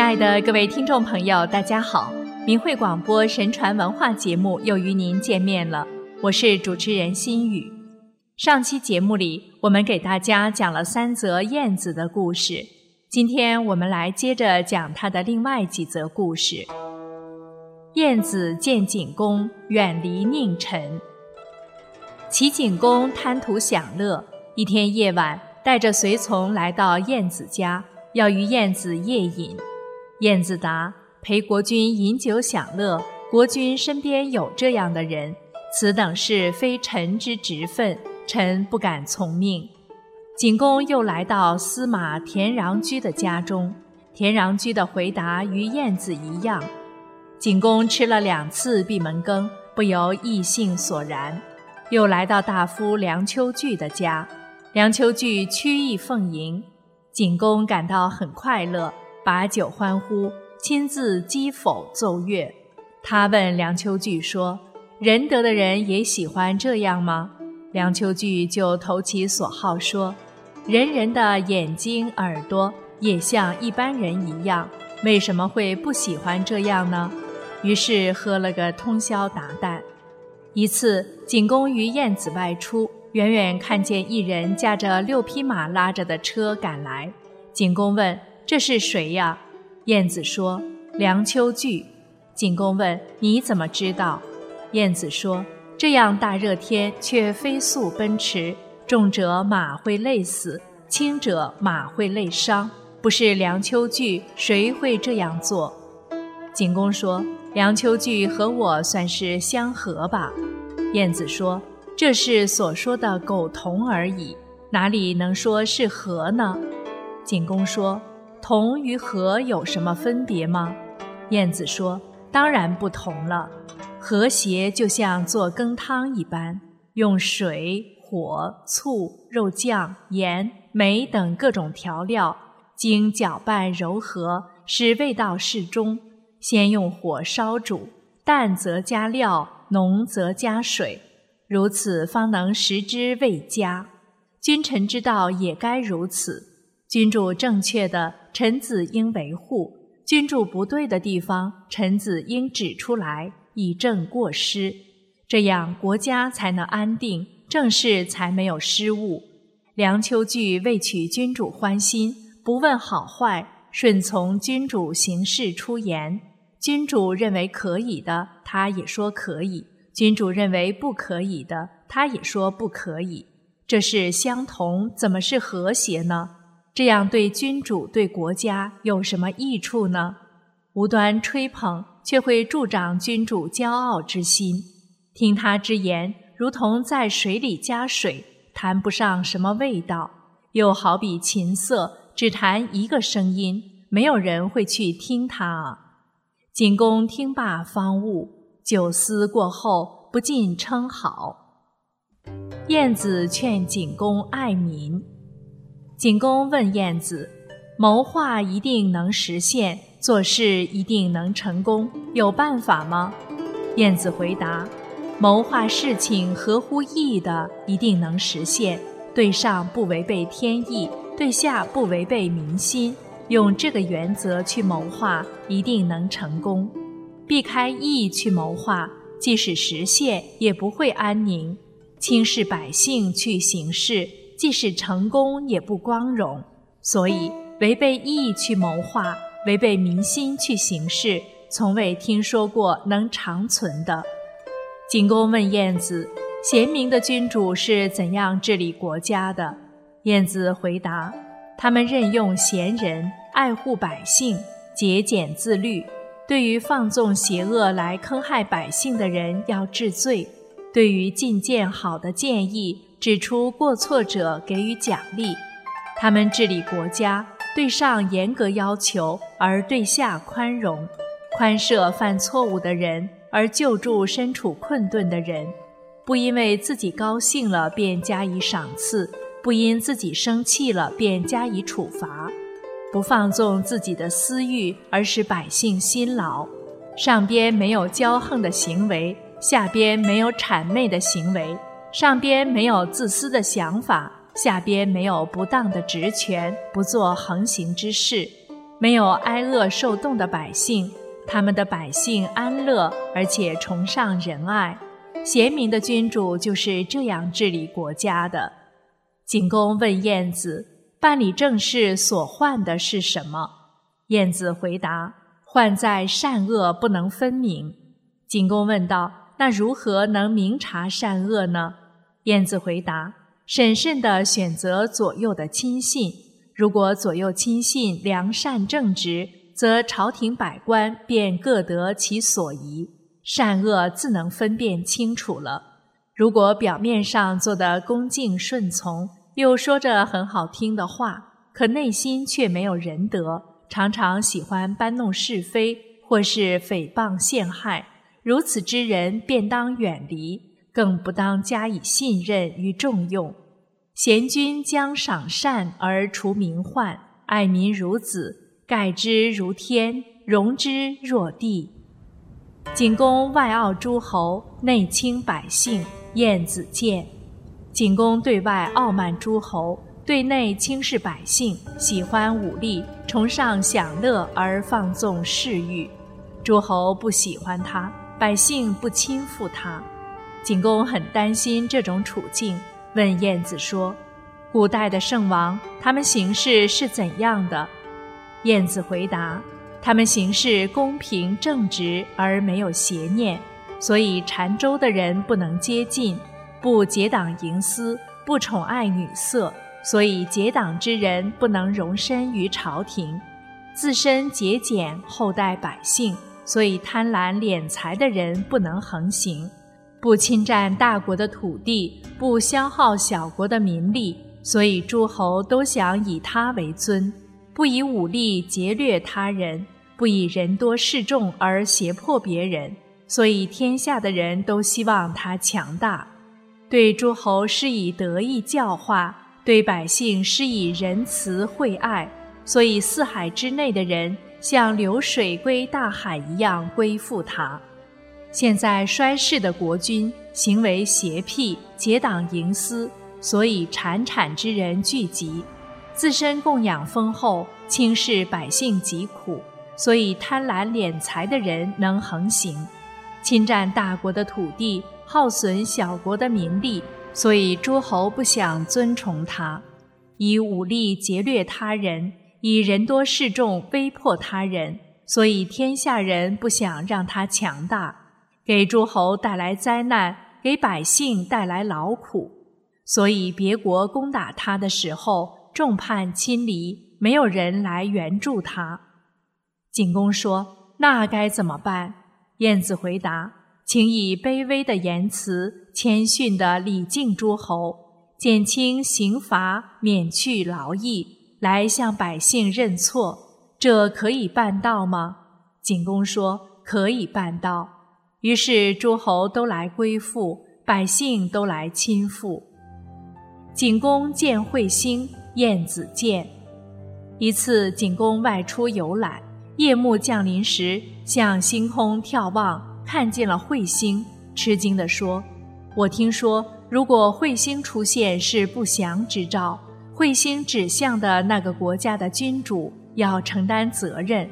亲爱的各位听众朋友，大家好！明慧广播神传文化节目又与您见面了，我是主持人心雨。上期节目里，我们给大家讲了三则燕子的故事，今天我们来接着讲它的另外几则故事。燕子见景公，远离佞臣。齐景公贪图享乐，一天夜晚，带着随从来到燕子家，要与燕子夜饮。燕子答：“陪国君饮酒享乐，国君身边有这样的人，此等事非臣之职分，臣不敢从命。”景公又来到司马田穰居的家中，田穰居的回答与燕子一样。景公吃了两次闭门羹，不由意兴所然。又来到大夫梁丘据的家，梁丘据曲意奉迎，景公感到很快乐，把酒欢呼，亲自击否奏乐。他问梁丘据说：“仁德的人也喜欢这样吗？”梁丘据就投其所好说：“人人的眼睛、耳朵也像一般人一样，为什么会不喜欢这样呢？”于是喝了个通宵达旦。一次，景公与晏子外出，远远看见一人驾着六匹马拉着的车赶来。景公问：“这是谁呀？”燕子说：“梁丘据。”景公问：“你怎么知道？”燕子说：“这样大热天，却飞速奔驰，重者马会累死，轻者马会累伤。不是梁丘据，谁会这样做？”景公说。梁丘据和我算是相合吧，燕子说：“这是所说的苟同而已，哪里能说是合呢？”景公说：“同与和有什么分别吗？”晏子说：“当然不同了。和谐就像做羹汤一般，用水、火、醋、肉酱、盐、煤等各种调料，经搅拌柔和，使味道适中。”先用火烧煮，淡则加料，浓则加水，如此方能食之味佳。君臣之道也该如此。君主正确的，臣子应维护；君主不对的地方，臣子应指出来，以正过失。这样国家才能安定，政事才没有失误。梁丘据为取君主欢心，不问好坏，顺从君主行事出言。君主认为可以的，他也说可以；君主认为不可以的，他也说不可以。这是相同，怎么是和谐呢？这样对君主、对国家有什么益处呢？无端吹捧，却会助长君主骄傲之心。听他之言，如同在水里加水，谈不上什么味道。又好比琴瑟，只弹一个声音，没有人会去听他啊。景公听罢方悟，酒思过后，不禁称好。晏子劝景公爱民。景公问晏子：“谋划一定能实现，做事一定能成功，有办法吗？”晏子回答：“谋划事情合乎义的，一定能实现，对上不违背天意，对下不违背民心。”用这个原则去谋划，一定能成功；避开义去谋划，即使实现也不会安宁；轻视百姓去行事，即使成功也不光荣。所以，违背意义去谋划，违背民心去行事，从未听说过能长存的。景公问晏子：“贤明的君主是怎样治理国家的？”晏子回答：“他们任用贤人。”爱护百姓，节俭自律。对于放纵邪恶来坑害百姓的人，要治罪；对于进谏好的建议，指出过错者给予奖励。他们治理国家，对上严格要求，而对下宽容，宽赦犯错误的人，而救助身处困顿的人。不因为自己高兴了便加以赏赐，不因自己生气了便加以处罚。不放纵自己的私欲，而使百姓辛劳；上边没有骄横的行为，下边没有谄媚的行为；上边没有自私的想法，下边没有不当的职权，不做横行之事。没有挨饿受冻的百姓，他们的百姓安乐，而且崇尚仁爱。贤明的君主就是这样治理国家的。景公问晏子：“办理政事所患的是什么？”晏子回答：“患在善恶不能分明。”景公问道：“那如何能明察善恶呢？”晏子回答：“审慎地选择左右的亲信。如果左右亲信良善正直，则朝廷百官便各得其所宜，善恶自能分辨清楚了。如果表面上做得恭敬顺从，又说着很好听的话，可内心却没有仁德，常常喜欢搬弄是非，或是诽谤陷害。”如此之人，便当远离，更不当加以信任与重用。贤君将赏善而除民患，爱民如子，盖之如天，容之若地。景公外傲诸侯，内轻百姓。晏子建。景公对外傲慢诸侯，对内轻视百姓，喜欢武力，崇尚享乐而放纵嗜欲。诸侯不喜欢他。百姓不亲附他，景公很担心这种处境，问晏子说：“古代的圣王，他们行事是怎样的？”晏子回答：“他们行事公平正直，而没有邪念，所以禅州的人不能接近；不结党营私，不宠爱女色，所以结党之人不能容身于朝廷；自身节俭，厚待百姓。”所以，贪婪敛财的人不能横行，不侵占大国的土地，不消耗小国的民力。所以，诸侯都想以他为尊，不以武力劫掠他人，不以人多势众而胁迫别人。所以，天下的人都希望他强大，对诸侯施以德义教化，对百姓施以仁慈惠爱。所以，四海之内的人。像流水归大海一样归附他。现在衰世的国君行为邪僻，结党营私，所以产产之人聚集；自身供养丰厚，轻视百姓疾苦，所以贪婪敛财的人能横行；侵占大国的土地，耗损小国的民力，所以诸侯不想尊崇他，以武力劫掠他人。以人多势众威迫他人，所以天下人不想让他强大，给诸侯带来灾难，给百姓带来劳苦。所以别国攻打他的时候，众叛亲离，没有人来援助他。景公说：“那该怎么办？”晏子回答：“请以卑微的言辞，谦逊的礼敬诸侯，减轻刑罚，免去劳役。”来向百姓认错，这可以办到吗？景公说：“可以办到。”于是诸侯都来归附，百姓都来亲附。景公见彗星，晏子见。一次，景公外出游览，夜幕降临时，向星空眺望，看见了彗星，吃惊地说：“我听说，如果彗星出现，是不祥之兆。”彗星指向的那个国家的君主要承担责任。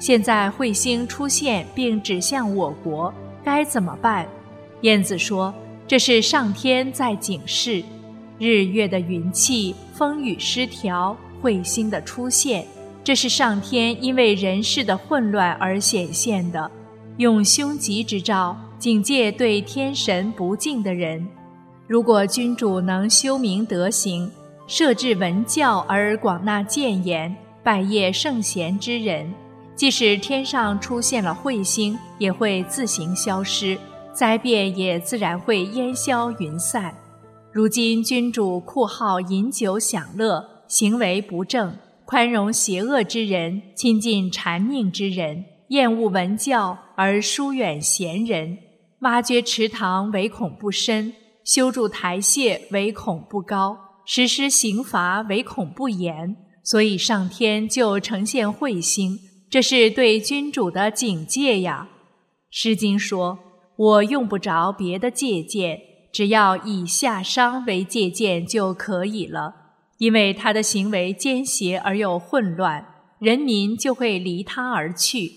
现在彗星出现并指向我国，该怎么办？晏子说：“这是上天在警示，日月的云气、风雨失调，彗星的出现，这是上天因为人事的混乱而显现的，用凶吉之兆警戒对天神不敬的人。如果君主能修明德行。”设置文教而广纳谏言，拜谒圣贤之人，即使天上出现了彗星，也会自行消失，灾变也自然会烟消云散。如今君主酷好饮酒享乐，行为不正，宽容邪恶之人，亲近谄佞之人，厌恶文教而疏远贤人，挖掘池塘唯恐不深，修筑台榭唯恐不高。实施刑罚唯恐不严，所以上天就呈现彗星，这是对君主的警戒呀。《诗经》说：“我用不着别的借鉴，只要以夏商为借鉴就可以了。因为他的行为奸邪而又混乱，人民就会离他而去。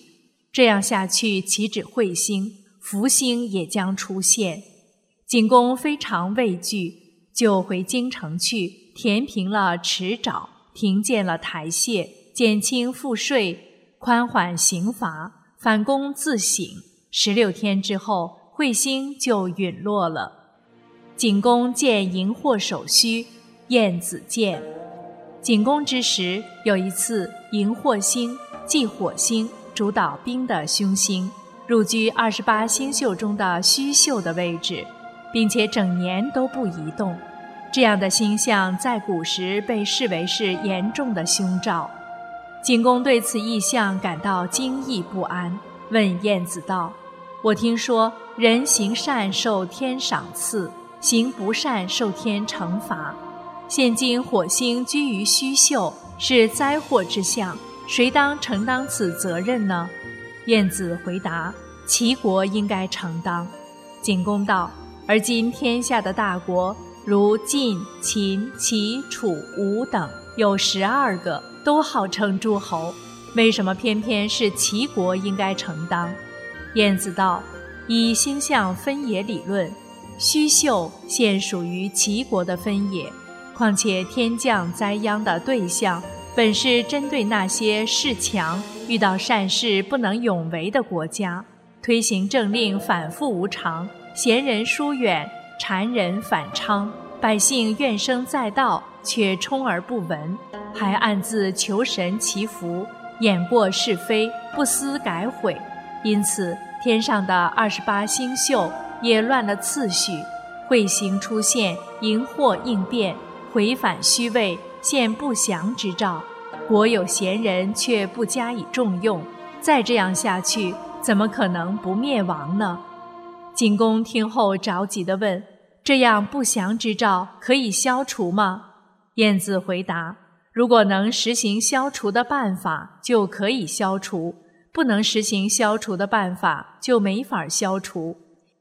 这样下去，岂止彗星，福星也将出现。景公非常畏惧，就回京城去，填平了池沼，停建了台榭，减轻赋税，宽缓刑罚，反躬自省。十六天之后，彗星就陨落了。景公见荧惑守虚，晏子见。景公之时，有一次，荧惑星即火星，主导兵的凶星，入居二十八星宿中的虚宿的位置，并且整年都不移动。这样的星象在古时被视为是严重的凶兆。景公对此异象感到惊异不安，问晏子道：“我听说人行善受天赏赐。”行不善受天惩罚，现今火星居于虚宿，是灾祸之象，谁当承担此责任呢？晏子回答：齐国应该承担。景公道：而今天下的大国如晋、秦、齐、楚、吴等有十二个，都号称诸侯，为什么偏偏是齐国应该承担？晏子道：以星象分野理论。虚秀现属于齐国的分野，况且天降灾殃的对象本是针对那些势强、遇到善事不能永为的国家，推行政令反复无常，贤人疏远，谗人反昌，百姓怨声载道，却充耳不闻，还暗自求神祈福，掩过是非，不思改悔，因此天上的二十八星宿。也乱了次序，彗星出现，荧惑应变，回返虚位，现不祥之兆。国有贤人却不加以重用，再这样下去，怎么可能不灭亡呢？景公听后着急地问：“这样不祥之兆可以消除吗？”晏子回答：“如果能实行消除的办法，就可以消除；不能实行消除的办法，就没法消除。”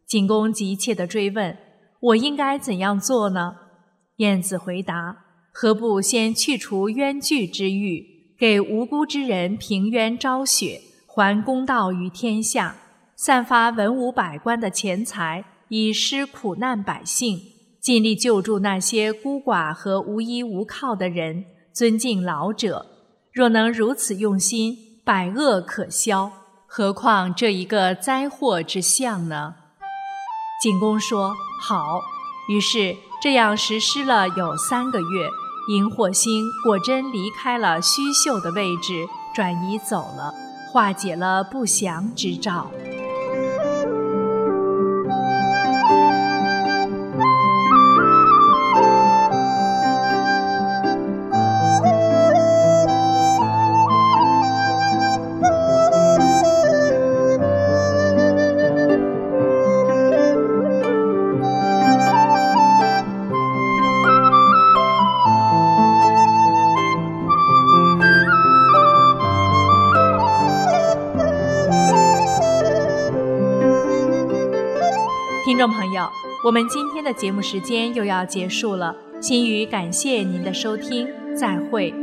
景公急切地追问：“我应该怎样做呢？”晏子回答：“何不先去除冤剧之欲，给无辜之人平冤昭雪，还公道于天下；散发文武百官的钱财，以施苦难百姓，尽力救助那些孤寡和无依无靠的人，尊敬老者。若能如此用心，百恶可消，何况这一个灾祸之相呢？”景公说：“好。”于是这样实施了有三个月，荧惑星果真离开了虚宿的位置，转移走了，化解了不祥之兆。听众朋友，我们今天的节目时间又要结束了，心语感谢您的收听，再会。